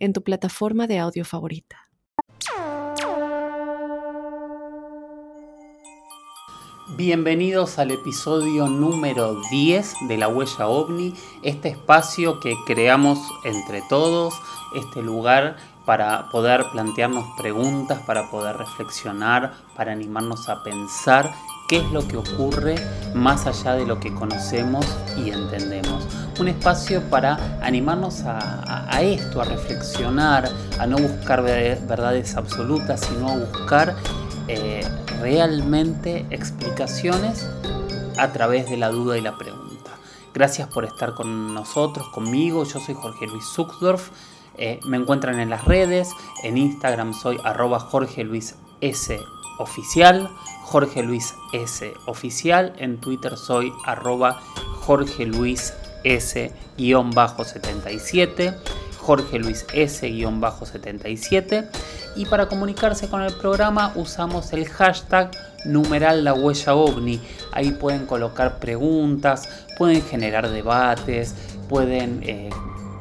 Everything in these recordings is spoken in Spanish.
en tu plataforma de audio favorita. Bienvenidos al episodio número 10 de La Huella OVNI, este espacio que creamos entre todos, este lugar para poder plantearnos preguntas, para poder reflexionar, para animarnos a pensar qué es lo que ocurre más allá de lo que conocemos y entendemos. Un espacio para animarnos a, esto, a reflexionar, a no buscar verdades absolutas, sino a buscar eh, realmente explicaciones a través de la duda y la pregunta. Gracias por estar con nosotros, conmigo. Yo soy Jorge Luis Zuxdorf. Eh, me encuentran en las redes. En Instagram soy arroba Jorge Luis oficial. Jorge Luis S. Oficial. En Twitter soy arroba Jorge Luis S-77. Jorge Luis S-77. Y para comunicarse con el programa usamos el hashtag numeral la huella ovni. Ahí pueden colocar preguntas, pueden generar debates, pueden eh,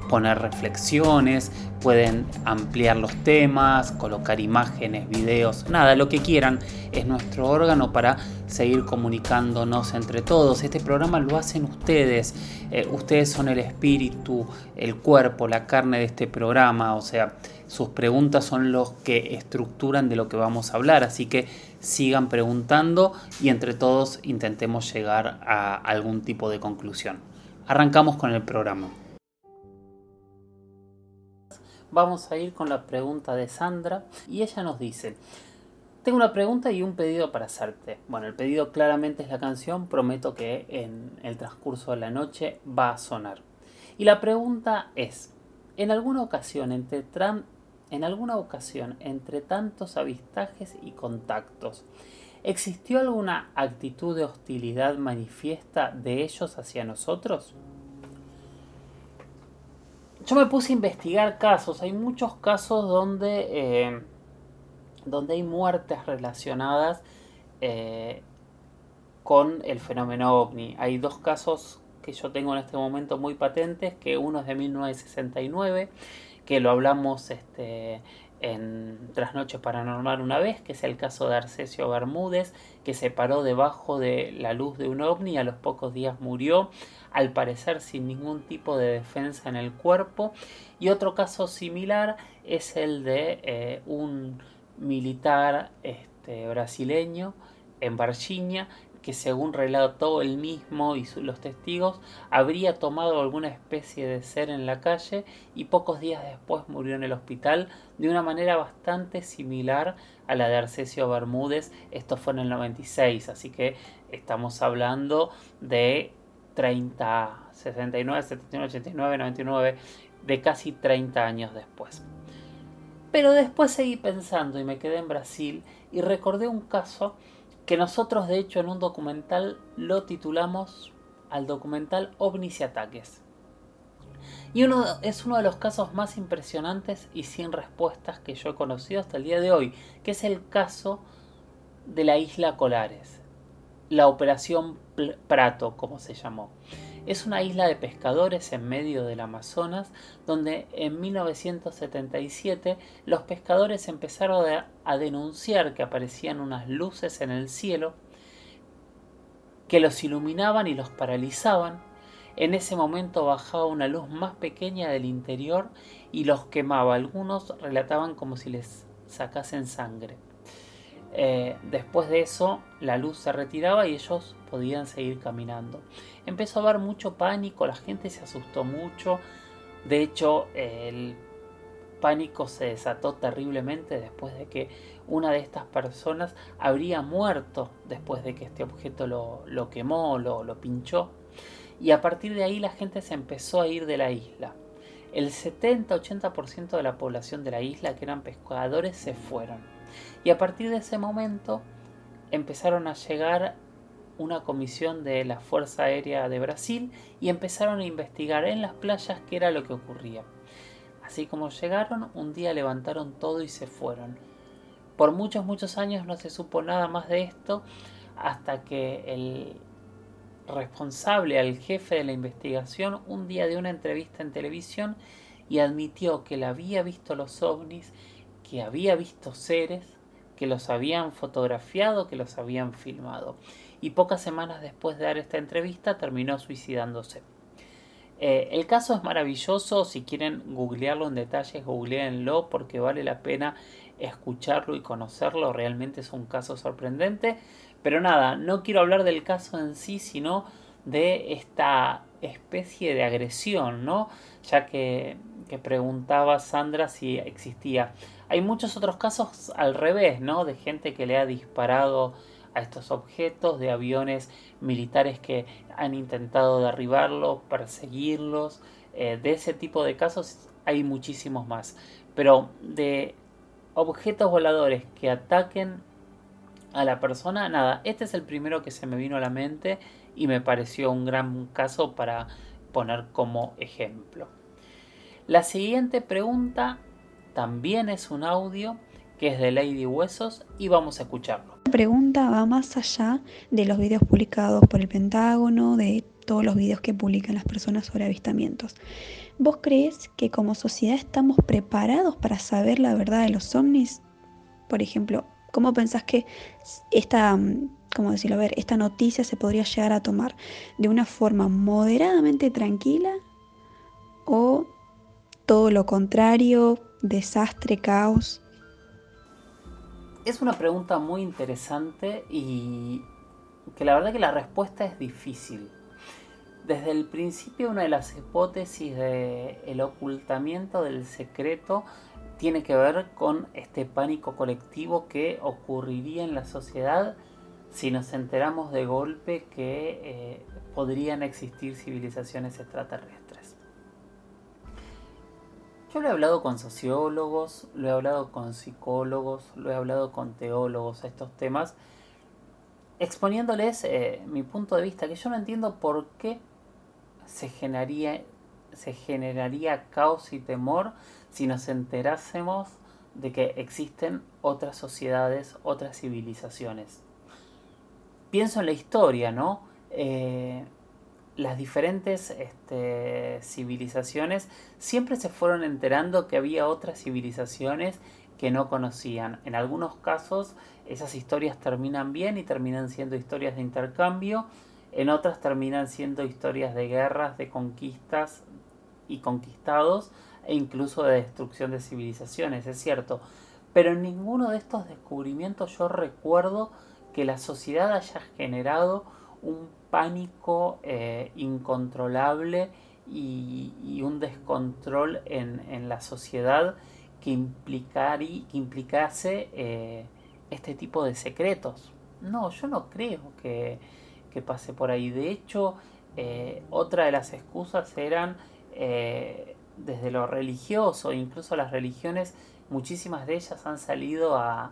poner reflexiones, pueden ampliar los temas, colocar imágenes, videos, nada, lo que quieran. Es nuestro órgano para seguir comunicándonos entre todos. Este programa lo hacen ustedes. Eh, ustedes son el espíritu, el cuerpo, la carne de este programa. O sea, sus preguntas son los que estructuran de lo que vamos a hablar. Así que sigan preguntando y entre todos intentemos llegar a algún tipo de conclusión. Arrancamos con el programa vamos a ir con la pregunta de Sandra y ella nos dice, tengo una pregunta y un pedido para hacerte. Bueno, el pedido claramente es la canción, prometo que en el transcurso de la noche va a sonar. Y la pregunta es, en alguna ocasión entre, en alguna ocasión, entre tantos avistajes y contactos, ¿existió alguna actitud de hostilidad manifiesta de ellos hacia nosotros? Yo me puse a investigar casos. Hay muchos casos donde, eh, donde hay muertes relacionadas eh, con el fenómeno ovni. Hay dos casos que yo tengo en este momento muy patentes, que uno es de 1969, que lo hablamos este, en Trasnoche Paranormal una vez, que es el caso de Arcesio Bermúdez, que se paró debajo de la luz de un ovni y a los pocos días murió al parecer sin ningún tipo de defensa en el cuerpo. Y otro caso similar es el de eh, un militar este, brasileño en Varginha que según relató él mismo y los testigos, habría tomado alguna especie de ser en la calle y pocos días después murió en el hospital de una manera bastante similar a la de Arcesio Bermúdez. Esto fue en el 96, así que estamos hablando de 30, 69, 79, 89, 99, de casi 30 años después. Pero después seguí pensando y me quedé en Brasil y recordé un caso que nosotros de hecho en un documental lo titulamos al documental OVNIs y Ataques. Y uno, es uno de los casos más impresionantes y sin respuestas que yo he conocido hasta el día de hoy, que es el caso de la isla Colares la Operación Prato, como se llamó. Es una isla de pescadores en medio del Amazonas, donde en 1977 los pescadores empezaron a denunciar que aparecían unas luces en el cielo que los iluminaban y los paralizaban. En ese momento bajaba una luz más pequeña del interior y los quemaba. Algunos relataban como si les sacasen sangre. Eh, después de eso, la luz se retiraba y ellos podían seguir caminando. Empezó a haber mucho pánico, la gente se asustó mucho. De hecho, el pánico se desató terriblemente después de que una de estas personas habría muerto después de que este objeto lo, quemó, lo, lo pinchó. Y a partir de ahí la gente se empezó a ir de la isla. el 70-80% de la población de la isla, que eran pescadores, se fueron. Y a partir de ese momento empezaron a llegar una comisión de la Fuerza Aérea de Brasil y empezaron a investigar en las playas qué era lo que ocurría. Así como llegaron, un día levantaron todo y se fueron. Por muchos, muchos años no se supo nada más de esto hasta que el responsable, al jefe de la investigación, un día dio una entrevista en televisión y admitió que le había visto los ovnis, que había visto seres, que los habían fotografiado, que los habían filmado. Y pocas semanas después de dar esta entrevista terminó suicidándose. Eh, el caso es maravilloso, si quieren googlearlo en detalles, googleenlo porque vale la pena escucharlo y conocerlo, realmente es un caso sorprendente. Pero nada, no quiero hablar del caso en sí, sino de esta especie de agresión, ¿no? Ya que, que preguntaba Sandra si existía. Hay muchos otros casos al revés, ¿no? De gente que le ha disparado a estos objetos, de aviones militares que han intentado derribarlos, perseguirlos. Eh, de ese tipo de casos hay muchísimos más. Pero de objetos voladores que ataquen a la persona, nada, este es el primero que se me vino a la mente y me pareció un gran caso para poner como ejemplo. La siguiente pregunta también es un audio que es de Lady Huesos y vamos a escucharlo. La pregunta va más allá de los videos publicados por el Pentágono, de todos los videos que publican las personas sobre avistamientos. ¿Vos crees que como sociedad estamos preparados para saber la verdad de los ovnis? Por ejemplo, ¿Cómo pensás que esta, mm, cómo decirlo, a ver, esta noticia se podría llegar a tomar de una forma moderadamente tranquila o todo lo contrario, desastre, caos? Es una pregunta muy interesante y que la verdad que la respuesta es difícil. Desde el principio una de las hipótesis del el ocultamiento del secreto tiene que ver con este pánico colectivo que ocurriría en la sociedad si nos enteramos de golpe que eh, podrían existir civilizaciones extraterrestres. Yo lo he hablado con sociólogos, lo he hablado con psicólogos, lo he hablado con teólogos a estos temas, exponiéndoles eh, mi punto de vista, que yo no entiendo por qué se generaría, caos y temor si nos enterásemos de que existen otras sociedades, otras civilizaciones. Pienso en la historia, ¿no? Eh, las diferentes este, civilizaciones siempre se fueron enterando que había otras civilizaciones que no conocían. En algunos casos esas historias terminan bien y terminan siendo historias de intercambio, en otras terminan siendo historias de guerras, de conquistas y conquistados, e incluso de destrucción de civilizaciones, es cierto. Pero en ninguno de estos descubrimientos yo recuerdo que la sociedad haya generado un pánico eh, incontrolable y, un descontrol en, la sociedad que, que implicase eh, este tipo de secretos. No, yo no creo que, pase por ahí. De hecho, eh, otra de las excusas eran desde lo religioso, incluso las religiones, muchísimas de ellas han salido a,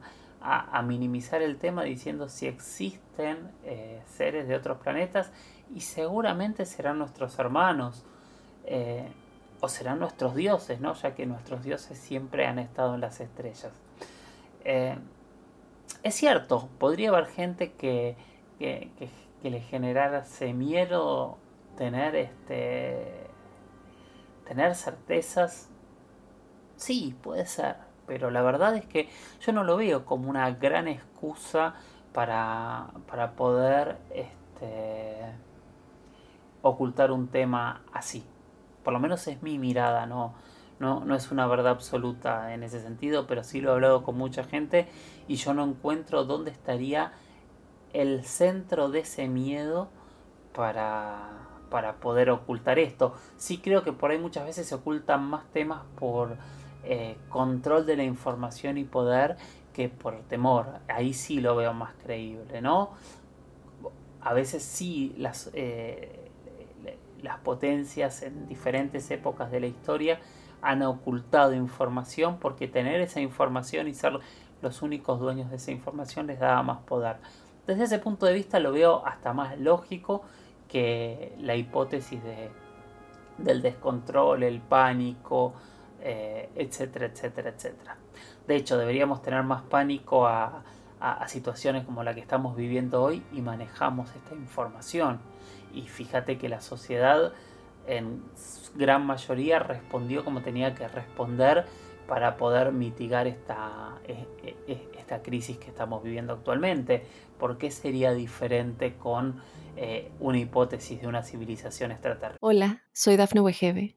minimizar el tema diciendo si existen eh, seres de otros planetas y seguramente serán nuestros hermanos eh, o serán nuestros dioses, ¿no? ya que nuestros dioses siempre han estado en las estrellas. Eh, es cierto, podría haber gente que, que, que, le generase miedo tener este tener certezas, sí, puede ser, pero la verdad es que yo no lo veo como una gran excusa para, para poder este, ocultar un tema así. Por lo menos es mi mirada, no, no, no es una verdad absoluta en ese sentido, pero sí lo he hablado con mucha gente y yo no encuentro dónde estaría el centro de ese miedo para, para poder ocultar esto. Sí creo que por ahí muchas veces se ocultan más temas por eh, control de la información y poder que por temor. Ahí sí lo veo más creíble, ¿no? A veces sí las, eh, las potencias en diferentes épocas de la historia han ocultado información porque tener esa información y ser los únicos dueños de esa información les daba más poder. Desde ese punto de vista lo veo hasta más lógico que la hipótesis de, del descontrol, el pánico, eh, etcétera, etcétera, etcétera. De hecho, deberíamos tener más pánico a, situaciones como la que estamos viviendo hoy y manejamos esta información. Y fíjate que la sociedad en gran mayoría respondió como tenía que responder para poder mitigar esta, e, e, e, esta crisis que estamos viviendo actualmente. ¿Por qué sería diferente con eh, una hipótesis de una civilización extraterrestre? Hola, soy Dafne Wegebe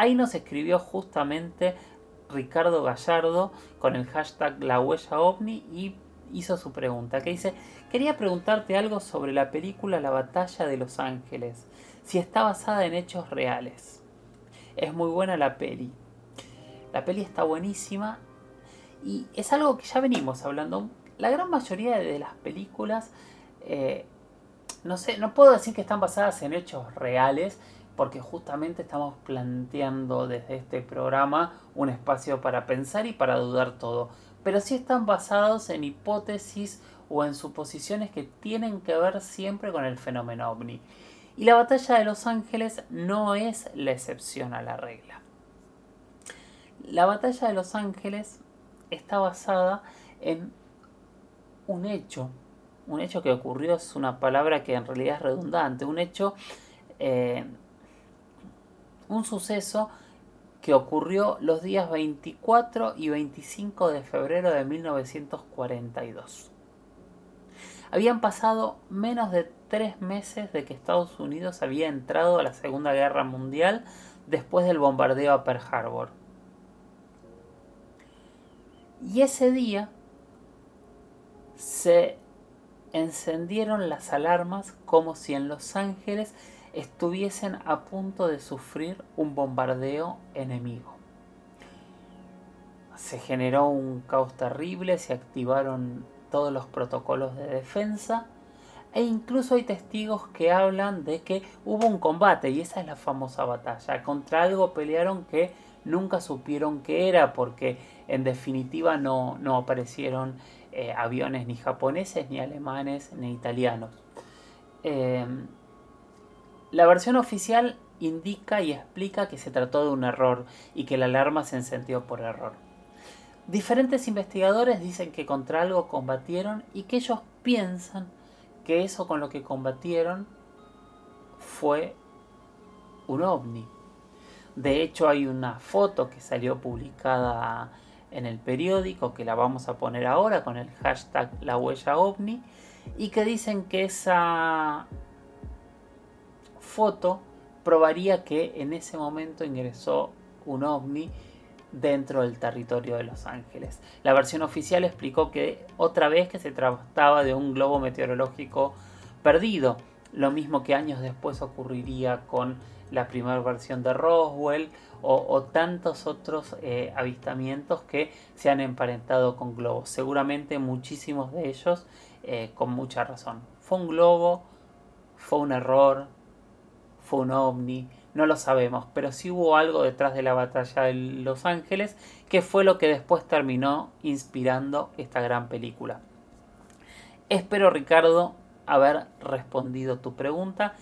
Ahí nos escribió justamente Ricardo Gallardo con el hashtag La Huella OVNI y hizo su pregunta, que dice, quería preguntarte algo sobre la película La Batalla de Los Ángeles, si está basada en hechos reales. Es muy buena la peli. La peli está buenísima y es algo que ya venimos hablando. La gran mayoría de las películas, eh, no sé, no puedo decir que están basadas en hechos reales, porque justamente estamos planteando desde este programa un espacio para pensar y para dudar todo. Pero sí están basados en hipótesis o en suposiciones que tienen que ver siempre con el fenómeno ovni. Y la batalla de Los Ángeles no es la excepción a la regla. La batalla de Los Ángeles está basada en un hecho. Un hecho que ocurrió es una palabra que en realidad es redundante. Un hecho, eh, un suceso que ocurrió los días 24 y 25 de febrero de 1942. Habían pasado menos de tres meses de que Estados Unidos había entrado a la Segunda Guerra Mundial después del bombardeo a Pearl Harbor. Y ese día se encendieron las alarmas como si en Los Ángeles estuviesen a punto de sufrir un bombardeo enemigo. Se generó un caos terrible, se activaron todos los protocolos de defensa e incluso hay testigos que hablan de que hubo un combate y esa es la famosa batalla. Contra algo pelearon que nunca supieron qué era porque en definitiva no, no aparecieron eh, aviones ni japoneses, ni alemanes, ni italianos. Em, la versión oficial indica y explica que se trató de un error y que la alarma se encendió por error. Diferentes investigadores dicen que contra algo combatieron y que ellos piensan que eso con lo que combatieron fue un ovni. De hecho hay una foto que salió publicada en el periódico que la vamos a poner ahora con el hashtag la huella ovni y que dicen que esa foto probaría que en ese momento ingresó un ovni dentro del territorio de Los Ángeles. La versión oficial explicó que otra vez que se trataba de un globo meteorológico perdido, lo mismo que años después ocurriría con la primera versión de Roswell o, tantos otros eh, avistamientos que se han emparentado con globos. Seguramente muchísimos de ellos eh, con mucha razón. Fue un globo, fue un error, fue un ovni, no lo sabemos, pero sí hubo algo detrás de la batalla de Los Ángeles que fue lo que después terminó inspirando esta gran película. Espero Ricardo haber respondido tu pregunta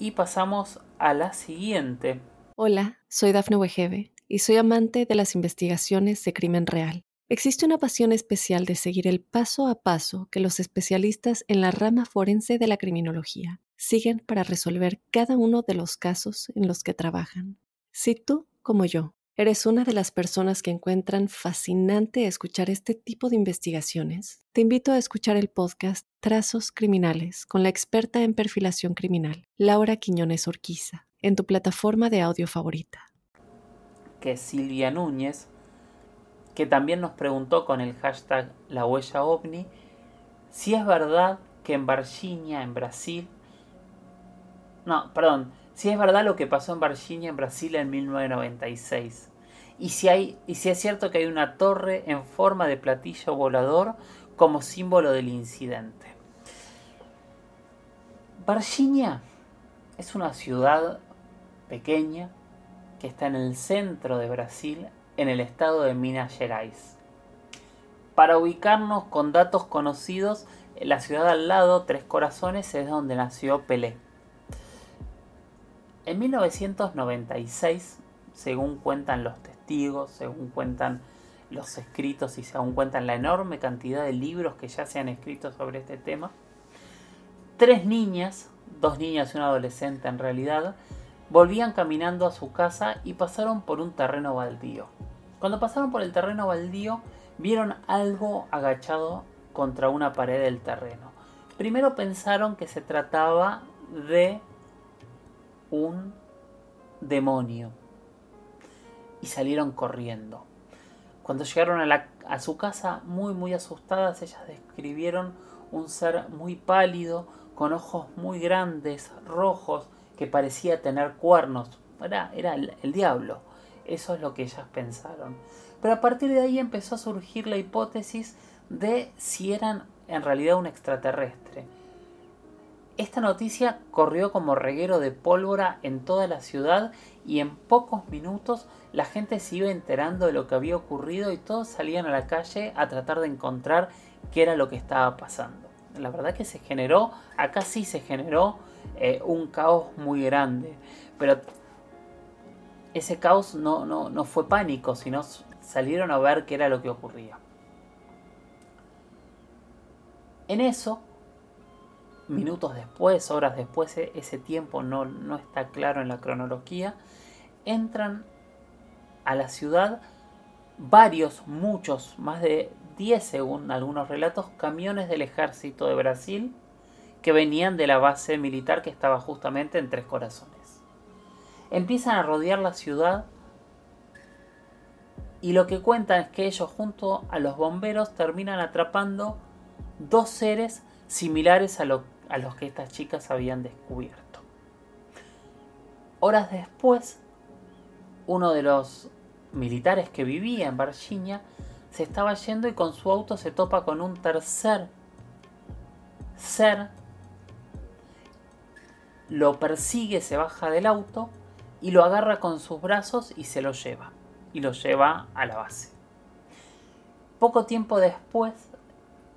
y pasamos a la siguiente. Hola, soy Dafne Wegebe y soy amante de las investigaciones de crimen real. Existe una pasión especial de seguir el paso a paso que los especialistas en la rama forense de la criminología siguen para resolver cada uno de los casos en los que trabajan. Si tú, como yo, eres una de las personas que encuentran fascinante escuchar este tipo de investigaciones, te invito a escuchar el podcast Trazos Criminales con la experta en perfilación criminal, Laura Quiñones Orquiza, en tu plataforma de audio favorita. Que Silvia Núñez, que también nos preguntó con el hashtag La huella ovni, si es verdad que en Varginha, en Brasil, no, perdón, si es verdad lo que pasó en Varginha, en Brasil, en 1996. Y si, hay, y si es cierto que hay una torre en forma de platillo volador como símbolo del incidente. Varginha es una ciudad pequeña que está en el centro de Brasil, en el estado de Minas Gerais. Para ubicarnos con datos conocidos, la ciudad al lado, Tres Corazones, es donde nació Pelé. En 1996, según cuentan los testigos, según cuentan los escritos y según cuentan la enorme cantidad de libros que ya se han escrito sobre este tema, tres niñas, dos niñas y un adolescente en realidad, volvían caminando a su casa y pasaron por un terreno baldío. Cuando pasaron por el terreno baldío, vieron algo agachado contra una pared del terreno. Primero pensaron que se trataba de un demonio y salieron corriendo. Cuando llegaron a, su casa, muy muy asustadas, ellas describieron un ser muy pálido, con ojos muy grandes, rojos, que parecía tener cuernos. Era, era el diablo. Eso es lo que ellas pensaron. Pero a partir de ahí empezó a surgir la hipótesis de si eran en realidad un extraterrestre. Esta noticia corrió como reguero de pólvora en toda la ciudad y en pocos minutos la gente se iba enterando de lo que había ocurrido y todos salían a la calle a tratar de encontrar qué era lo que estaba pasando. La verdad que se generó, acá sí se generó eh, un caos muy grande, pero ese caos no, no, no fue pánico, sino salieron a ver qué era lo que ocurría. En eso, minutos después, horas después, e-, ese tiempo no, no está claro en la cronología, entran a la ciudad varios, muchos, más de 10 según algunos relatos, camiones del ejército de Brasil que venían de la base militar que estaba justamente en Tres Corazones. Empiezan a rodear la ciudad y lo que cuentan es que ellos junto a los bomberos terminan atrapando dos seres similares a, a los que estas chicas habían descubierto. Horas después, uno de los militares que vivía en Varginha se estaba yendo y con su auto se topa con un tercer ser, lo persigue, se baja del auto y lo agarra con sus brazos y se lo lleva, y lo lleva a la base. Poco tiempo después,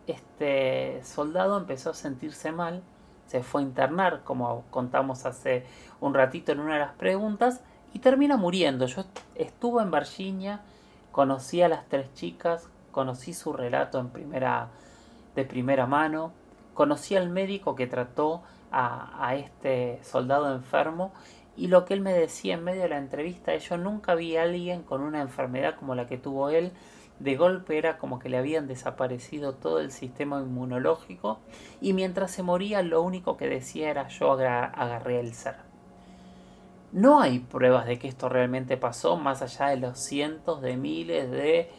este soldado empezó a sentirse mal, se fue a internar, como contamos hace un ratito en una de las preguntas, y termina muriendo. Yo estuve en Virginia, conocí a las tres chicas, conocí su relato en primera, de primera mano, conocí al médico que trató a, a este soldado enfermo y lo que él me decía en medio de la entrevista, yo nunca vi a alguien con una enfermedad como la que tuvo él, de golpe era como que le habían desaparecido todo el sistema inmunológico y mientras se moría lo único que decía era yo agarré el ser. No hay pruebas de que esto realmente pasó más allá de los cientos de miles de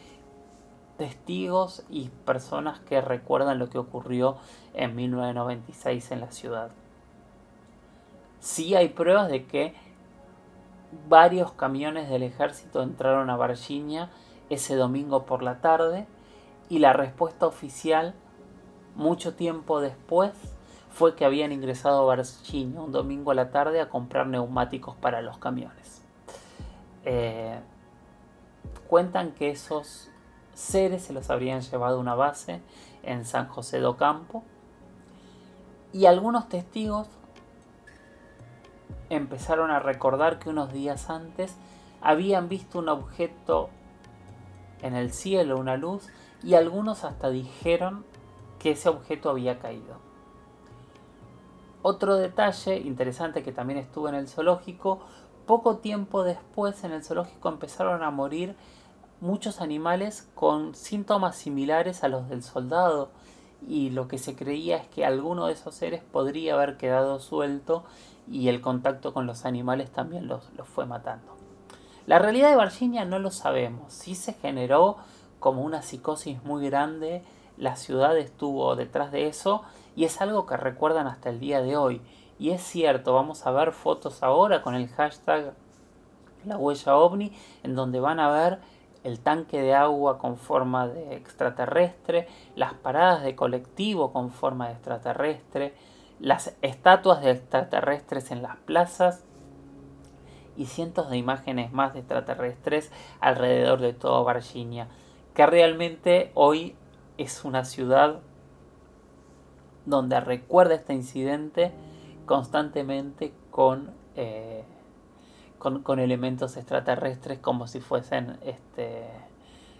testigos y personas que recuerdan lo que ocurrió en 1996 en la ciudad. Sí hay pruebas de que varios camiones del ejército entraron a Virginia ese domingo por la tarde y la respuesta oficial mucho tiempo después fue que habían ingresado a Virginia un domingo a la tarde a comprar neumáticos para los camiones. Eh, cuentan que esos seres se los habrían llevado a una base en San José do Campo y algunos testigos empezaron a recordar que unos días antes habían visto un objeto en el cielo una luz y algunos hasta dijeron que ese objeto había caído. Otro detalle interesante que también estuvo en el zoológico, poco tiempo después en el zoológico empezaron a morir muchos animales con síntomas similares a los del soldado y lo que se creía es que alguno de esos seres podría haber quedado suelto y el contacto con los animales también los, los fue matando. La realidad de Virginia no lo sabemos, sí se generó como una psicosis muy grande, la ciudad estuvo detrás de eso y es algo que recuerdan hasta el día de hoy. Y es cierto, vamos a ver fotos ahora con el hashtag la huella ovni, en donde van a ver el tanque de agua con forma de extraterrestre, las paradas de colectivo con forma de extraterrestre, las estatuas de extraterrestres en las plazas y cientos de imágenes más de extraterrestres alrededor de toda Virginia, que realmente hoy es una ciudad donde recuerda este incidente constantemente con eh, con, elementos extraterrestres como si fuesen este,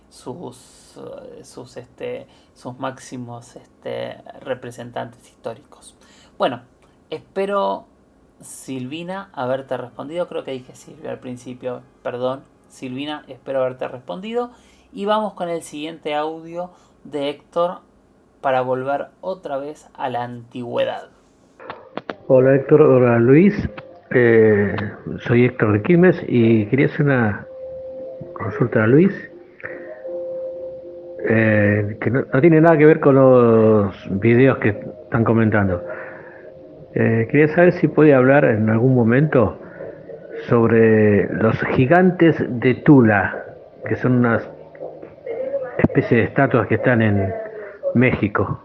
sus, sus, este, sus máximos este, representantes históricos. Bueno, espero Silvina haberte respondido. Creo que dije Silvia al principio, perdón. Silvina, espero haberte respondido. Y vamos con el siguiente audio de Héctor para volver otra vez a la antigüedad. Hola Héctor, hola Luis. Eh, soy Héctor de Quilmes y quería hacer una consulta a Luis eh, que no, tiene nada que ver con los videos que están comentando. Eh, quería saber si puede hablar en algún momento sobre los gigantes de Tula, que son unas especies de estatuas que están en México.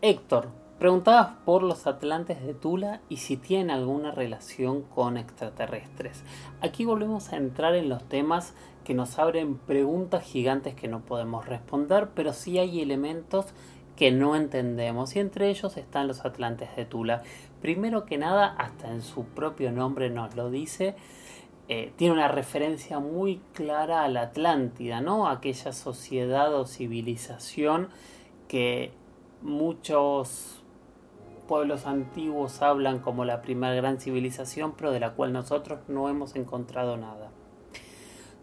Héctor, Preguntabas por los atlantes de Tula y si tienen alguna relación con extraterrestres. Aquí volvemos a entrar en los temas que nos abren preguntas gigantes que no podemos responder, pero sí hay elementos que no entendemos y entre ellos están los atlantes de Tula. Primero que nada, hasta en su propio nombre nos lo dice, eh, tiene una referencia muy clara a la Atlántida, ¿no? Aquella sociedad o civilización que muchos pueblos antiguos hablan como la primera gran civilización, pero de la cual nosotros no hemos encontrado nada.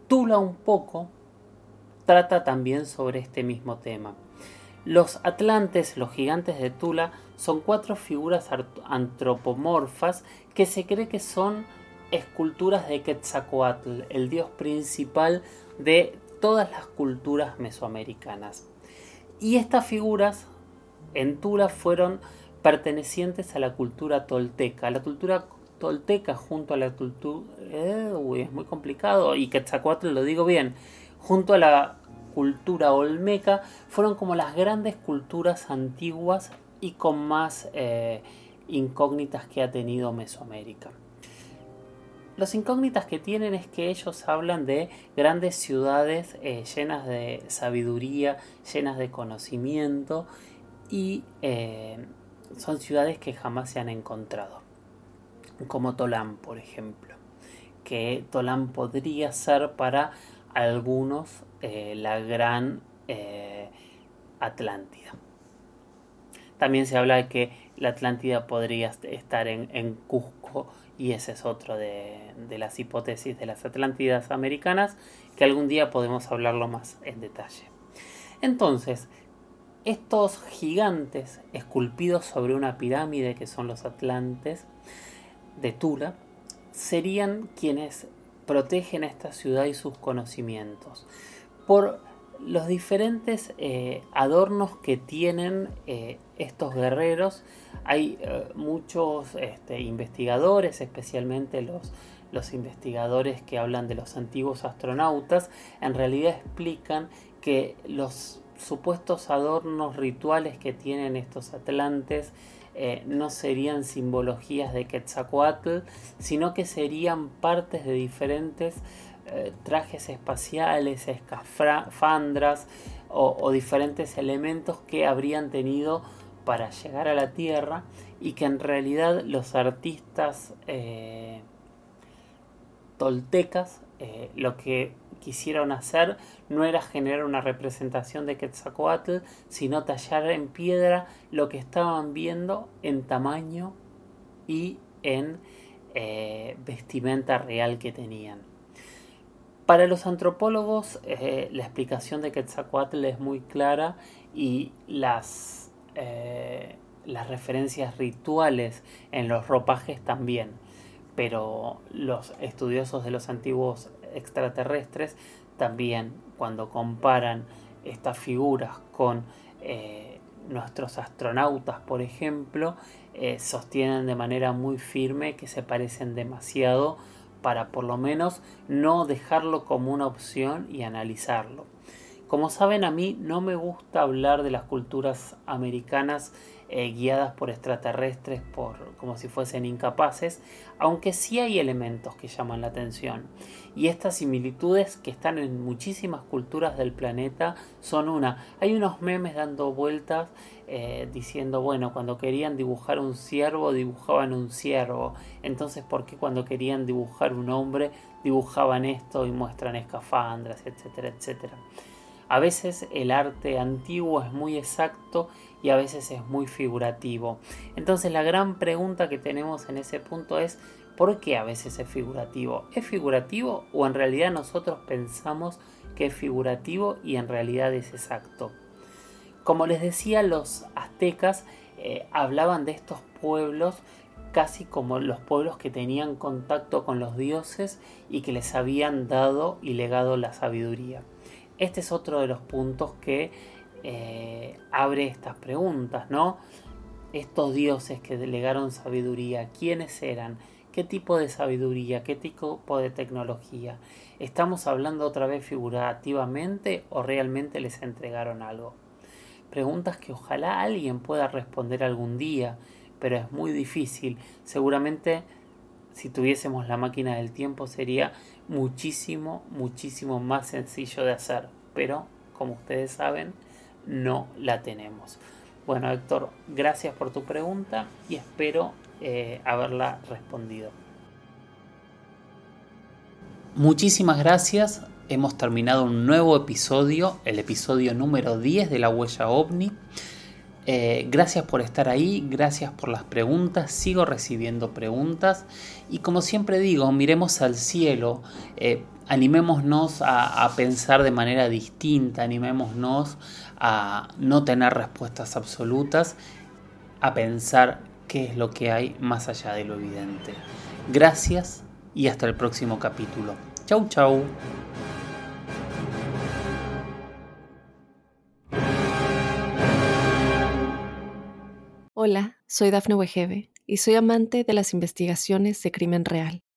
Tula un poco trata también sobre este mismo tema. Los atlantes, los gigantes de Tula, son cuatro figuras antropomorfas que se cree que son esculturas de Quetzalcoatl, el dios principal de todas las culturas mesoamericanas. Y estas figuras en Tula fueron pertenecientes a la cultura tolteca. La cultura tolteca junto a la cultura... Eh, uy, es muy complicado y Quetzalcoatl lo digo bien. Junto a la cultura olmeca fueron como las grandes culturas antiguas y con más eh, incógnitas que ha tenido Mesoamérica. Los incógnitas que tienen es que ellos hablan de grandes ciudades eh, llenas de sabiduría, llenas de conocimiento y son ciudades que jamás se han encontrado, como Tolán, por ejemplo, que Tolán podría ser para algunos eh, la gran eh, Atlántida. También se habla de que la Atlántida podría estar en, Cusco y ese es otro de, de, las hipótesis de las Atlántidas americanas que algún día podemos hablarlo más en detalle. Entonces, estos gigantes esculpidos sobre una pirámide que son los atlantes de Tula serían quienes protegen esta ciudad y sus conocimientos por los diferentes eh, adornos que tienen eh, estos guerreros. Hay eh, muchos este, investigadores especialmente los, investigadores que hablan de los antiguos astronautas en realidad explican que los supuestos adornos rituales que tienen estos atlantes no serían simbologías de Quetzalcoatl, sino que serían partes de diferentes eh, trajes espaciales, escafandras o, diferentes elementos que habrían tenido para llegar a la Tierra y que en realidad los artistas eh, toltecas lo que quisieron hacer no era generar una representación de Quetzalcoatl, sino tallar en piedra lo que estaban viendo en tamaño y en eh, vestimenta real que tenían. Para los antropólogos eh, la explicación de Quetzalcoatl es muy clara y las, eh, las referencias rituales en los ropajes también, pero los estudiosos de los antiguos extraterrestres también cuando comparan estas figuras con eh, nuestros astronautas, por ejemplo, sostienen de manera muy firme que se parecen demasiado para por lo menos no dejarlo como una opción y analizarlo. Como saben, a mí no me gusta hablar de las culturas americanas eh, guiadas por extraterrestres por, como si fuesen incapaces, aunque sí hay elementos que llaman la atención. Y estas similitudes que están en muchísimas culturas del planeta son una. Hay unos memes dando vueltas eh, diciendo, bueno, cuando querían dibujar un ciervo, dibujaban un ciervo. Entonces, ¿por qué cuando querían dibujar un hombre, dibujaban esto y muestran escafandras, etcétera, etcétera? A veces el arte antiguo es muy exacto y a veces es muy figurativo. Entonces la gran pregunta que tenemos en ese punto es ¿por qué a veces es figurativo? ¿Es figurativo o en realidad nosotros pensamos que es figurativo y en realidad es exacto? Como les decía, los aztecas eh, hablaban de estos pueblos casi como los pueblos que tenían contacto con los dioses y que les habían dado y legado la sabiduría. Este es otro de los puntos que eh, abre estas preguntas, ¿no? Estos dioses que delegaron sabiduría, ¿quiénes eran? ¿Qué tipo de sabiduría? ¿Qué tipo de tecnología? ¿Estamos hablando otra vez figurativamente o realmente les entregaron algo? Preguntas que ojalá alguien pueda responder algún día, pero es muy difícil. Seguramente si tuviésemos la máquina del tiempo sería muchísimo, muchísimo más sencillo de hacer. Pero, como ustedes saben, no la tenemos. Bueno, Héctor, gracias por tu pregunta y espero eh, haberla respondido. Muchísimas gracias. Hemos terminado un nuevo episodio, el episodio número 10 de la huella ovni. Eh, gracias por estar ahí, gracias por las preguntas, sigo recibiendo preguntas y como siempre digo, miremos al cielo, eh, animémonos a, pensar de manera distinta, animémonos a no tener respuestas absolutas, a pensar qué es lo que hay más allá de lo evidente. Gracias y hasta el próximo capítulo. Chau chau. Hola, soy Dafne Wegebe y soy amante de las investigaciones de crimen real.